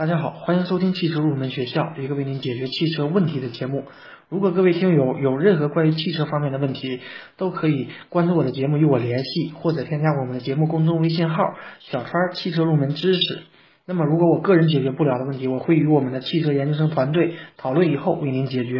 大家好，欢迎收听汽车入门学校，一个为您解决汽车问题的节目。如果各位听友有任何关于汽车方面的问题，都可以关注我的节目与我联系，或者添加我们的节目公众微信号“小川汽车入门知识”。那么，如果我个人解决不了的问题，我会与我们的汽车研究生团队讨论以后为您解决。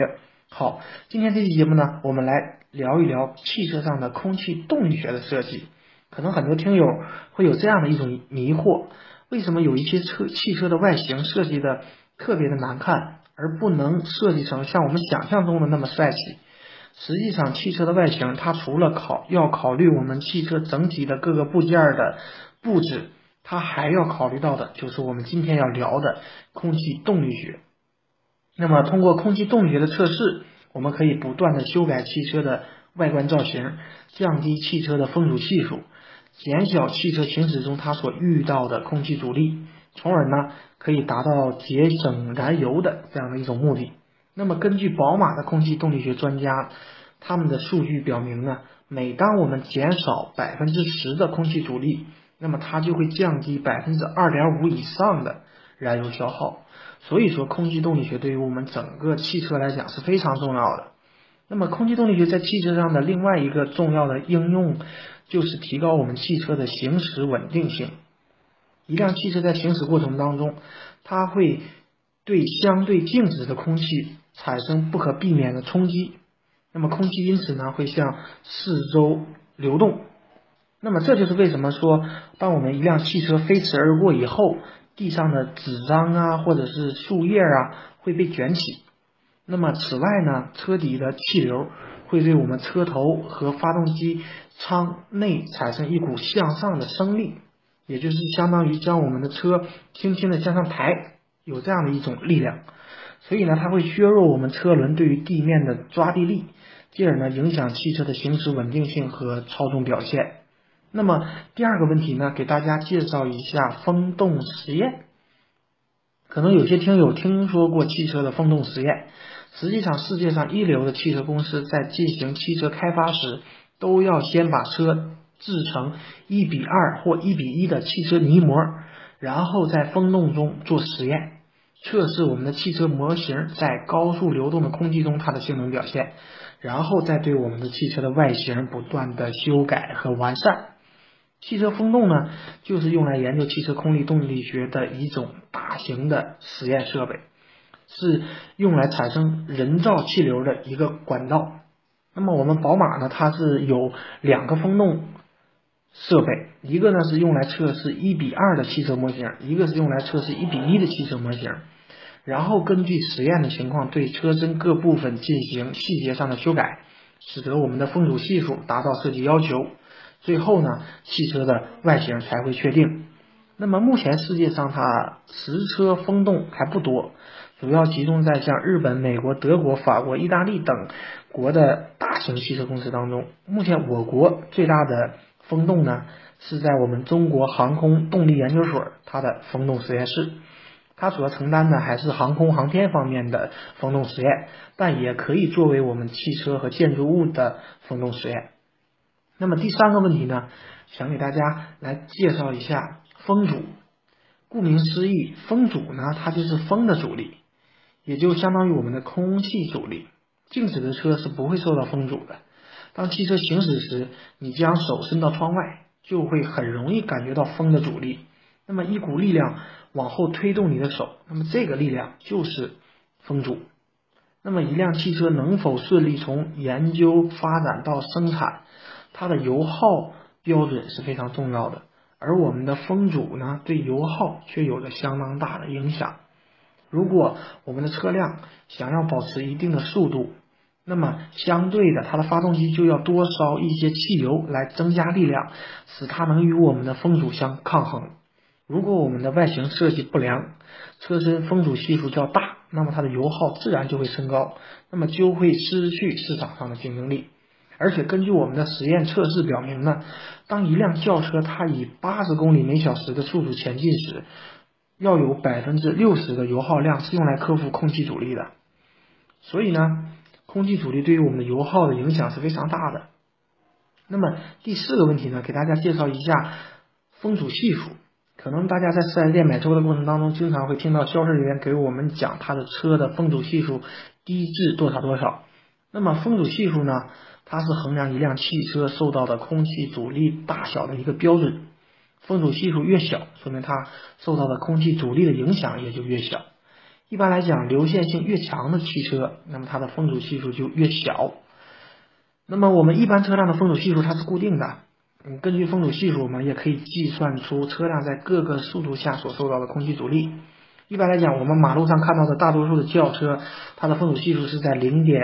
好，今天这期节目呢，我们来聊一聊汽车上的空气动力学的设计。可能很多听友会有这样的一种迷惑。为什么有一些车汽车的外形设计的特别的难看，而不能设计成像我们想象中的那么帅气？实际上，汽车的外形它除了考要考虑我们汽车整体的各个部件的布置，它还要考虑到的就是我们今天要聊的空气动力学。那么，通过空气动力学的测试，我们可以不断的修改汽车的外观造型，降低汽车的风阻系数。减小汽车行驶中它所遇到的空气阻力，从而呢可以达到节省燃油的这样的一种目的。那么根据宝马的空气动力学专家，他们的数据表明呢，每当我们减少百分之十的空气阻力，那么它就会降低百分之二点五以上的燃油消耗。所以说，空气动力学对于我们整个汽车来讲是非常重要的。那么，空气动力学在汽车上的另外一个重要的应用，就是提高我们汽车的行驶稳定性。一辆汽车在行驶过程当中，它会对相对静止的空气产生不可避免的冲击，那么空气因此呢会向四周流动。那么这就是为什么说，当我们一辆汽车飞驰而过以后，地上的纸张啊或者是树叶啊会被卷起。那么，此外呢，车底的气流会对我们车头和发动机舱内产生一股向上的升力，也就是相当于将我们的车轻轻的向上抬，有这样的一种力量。所以呢，它会削弱我们车轮对于地面的抓地力，进而呢影响汽车的行驶稳定性和操纵表现。那么第二个问题呢，给大家介绍一下风洞实验。可能有些听友听说过汽车的风洞实验。实际上，世界上一流的汽车公司在进行汽车开发时，都要先把车制成一比二或一比一的汽车泥模，然后在风洞中做实验，测试我们的汽车模型在高速流动的空气中它的性能表现，然后再对我们的汽车的外形不断的修改和完善。汽车风洞呢，就是用来研究汽车空气动力学的一种大型的实验设备。是用来产生人造气流的一个管道。那么我们宝马呢，它是有两个风洞设备，一个呢是用来测试一比二的汽车模型，一个是用来测试一比一的汽车模型。然后根据实验的情况，对车身各部分进行细节上的修改，使得我们的风阻系数达到设计要求。最后呢，汽车的外形才会确定。那么目前世界上它实车风洞还不多。主要集中在像日本、美国、德国、法国、意大利等国的大型汽车公司当中。目前我国最大的风洞呢，是在我们中国航空动力研究所它的风洞实验室。它主要承担的还是航空航天方面的风洞实验，但也可以作为我们汽车和建筑物的风洞实验。那么第三个问题呢，想给大家来介绍一下风阻。顾名思义，风阻呢，它就是风的阻力。也就相当于我们的空气阻力，静止的车是不会受到风阻的。当汽车行驶时，你将手伸到窗外，就会很容易感觉到风的阻力。那么一股力量往后推动你的手，那么这个力量就是风阻。那么一辆汽车能否顺利从研究发展到生产，它的油耗标准是非常重要的。而我们的风阻呢，对油耗却有着相当大的影响。如果我们的车辆想要保持一定的速度，那么相对的，它的发动机就要多烧一些汽油来增加力量，使它能与我们的风阻相抗衡。如果我们的外形设计不良，车身风阻系数较大，那么它的油耗自然就会升高，那么就会失去市场上的竞争力。而且根据我们的实验测试表明呢，当一辆轿车它以八十公里每小时的速度前进时，要有百分之六十的油耗量是用来克服空气阻力的，所以呢，空气阻力对于我们的油耗的影响是非常大的。那么第四个问题呢，给大家介绍一下风阻系数。可能大家在四 S 店买车的过程当中，经常会听到销售人员给我们讲他的车的风阻系数低至多少多少。那么风阻系数呢，它是衡量一辆汽车受到的空气阻力大小的一个标准。风阻系数越小，说明它受到的空气阻力的影响也就越小。一般来讲，流线性越强的汽车，那么它的风阻系数就越小。那么我们一般车辆的风阻系数它是固定的，嗯，根据风阻系数，我们也可以计算出车辆在各个速度下所受到的空气阻力。一般来讲，我们马路上看到的大多数的轿车，它的风阻系数是在零点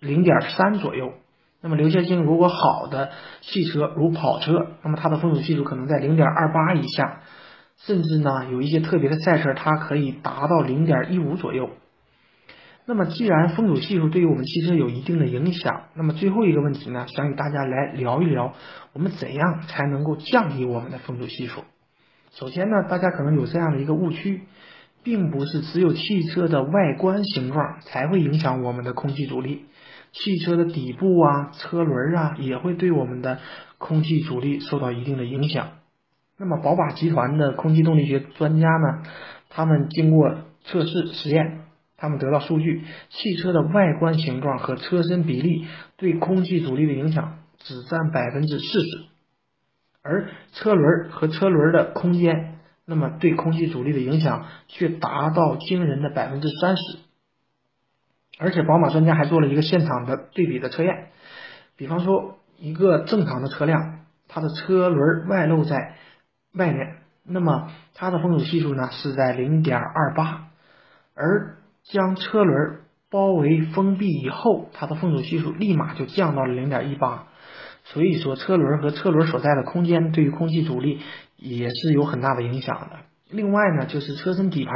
零点三左右。那么流线性如果好的汽车，如跑车，那么它的风阻系数可能在零点二八以下，甚至呢有一些特别的赛车，它可以达到零点一五左右。那么既然风阻系数对于我们汽车有一定的影响，那么最后一个问题呢，想与大家来聊一聊，我们怎样才能够降低我们的风阻系数？首先呢，大家可能有这样的一个误区，并不是只有汽车的外观形状才会影响我们的空气阻力。汽车的底部啊、车轮啊，也会对我们的空气阻力受到一定的影响。那么，宝马集团的空气动力学专家呢，他们经过测试实验，他们得到数据，汽车的外观形状和车身比例对空气阻力的影响只占百分之四十，而车轮和车轮的空间，那么对空气阻力的影响却达到惊人的百分之三十。而且宝马专家还做了一个现场的对比的测验，比方说一个正常的车辆，它的车轮外露在外面，那么它的风阻系数呢是在零点二八，而将车轮包围封闭以后，它的风阻系数立马就降到了零点一八。所以说，车轮和车轮所在的空间对于空气阻力也是有很大的影响的。另外呢，就是车身底盘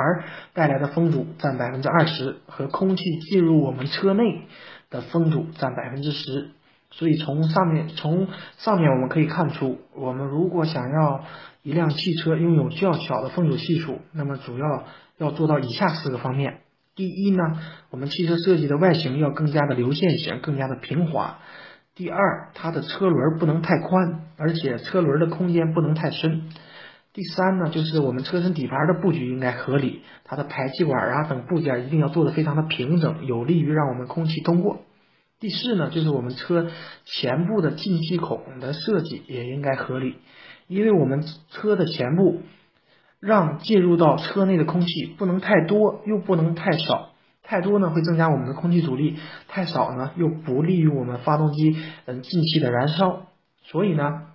带来的风阻占百分之二十，和空气进入我们车内的风阻占百分之十。所以从上面从上面我们可以看出，我们如果想要一辆汽车拥有较小的风阻系数，那么主要要做到以下四个方面。第一呢，我们汽车设计的外形要更加的流线型，更加的平滑。第二，它的车轮不能太宽，而且车轮的空间不能太深。第三呢，就是我们车身底盘的布局应该合理，它的排气管啊等部件一定要做的非常的平整，有利于让我们空气通过。第四呢，就是我们车前部的进气孔的设计也应该合理，因为我们车的前部让进入到车内的空气不能太多，又不能太少，太多呢会增加我们的空气阻力，太少呢又不利于我们发动机嗯进气的燃烧，所以呢。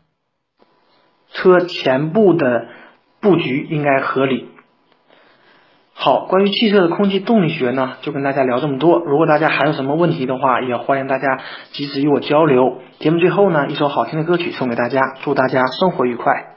车前部的布局应该合理。好，关于汽车的空气动力学呢，就跟大家聊这么多。如果大家还有什么问题的话，也欢迎大家及时与我交流。节目最后呢，一首好听的歌曲送给大家，祝大家生活愉快。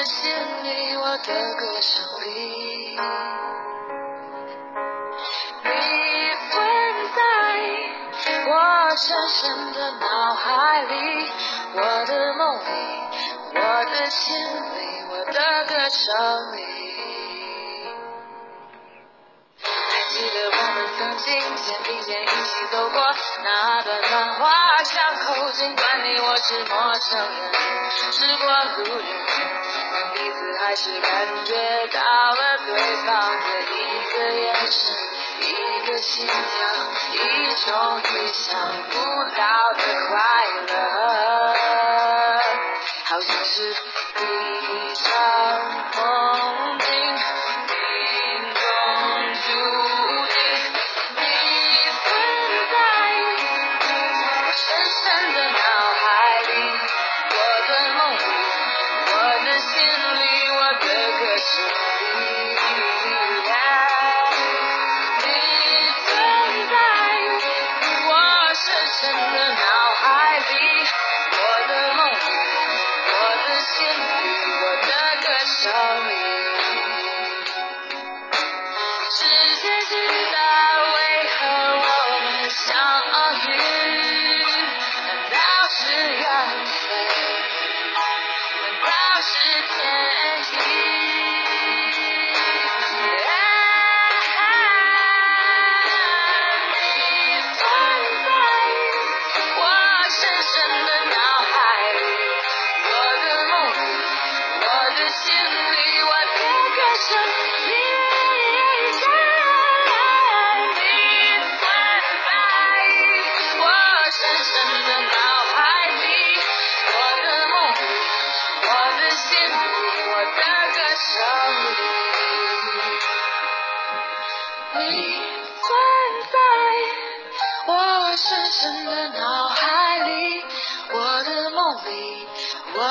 的心里，我的歌声里，你存在我深深的脑海里，我的梦里，我的心里，我的歌声里。还记得我们曾经肩并肩一起走过那段繁华巷口，尽管你我是陌生人，是过路人，但彼此还是感觉到了对方的一个眼神，一个心跳，一种意想不到的快乐，好像是一场梦境。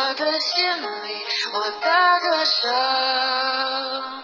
我的心里，我的歌声。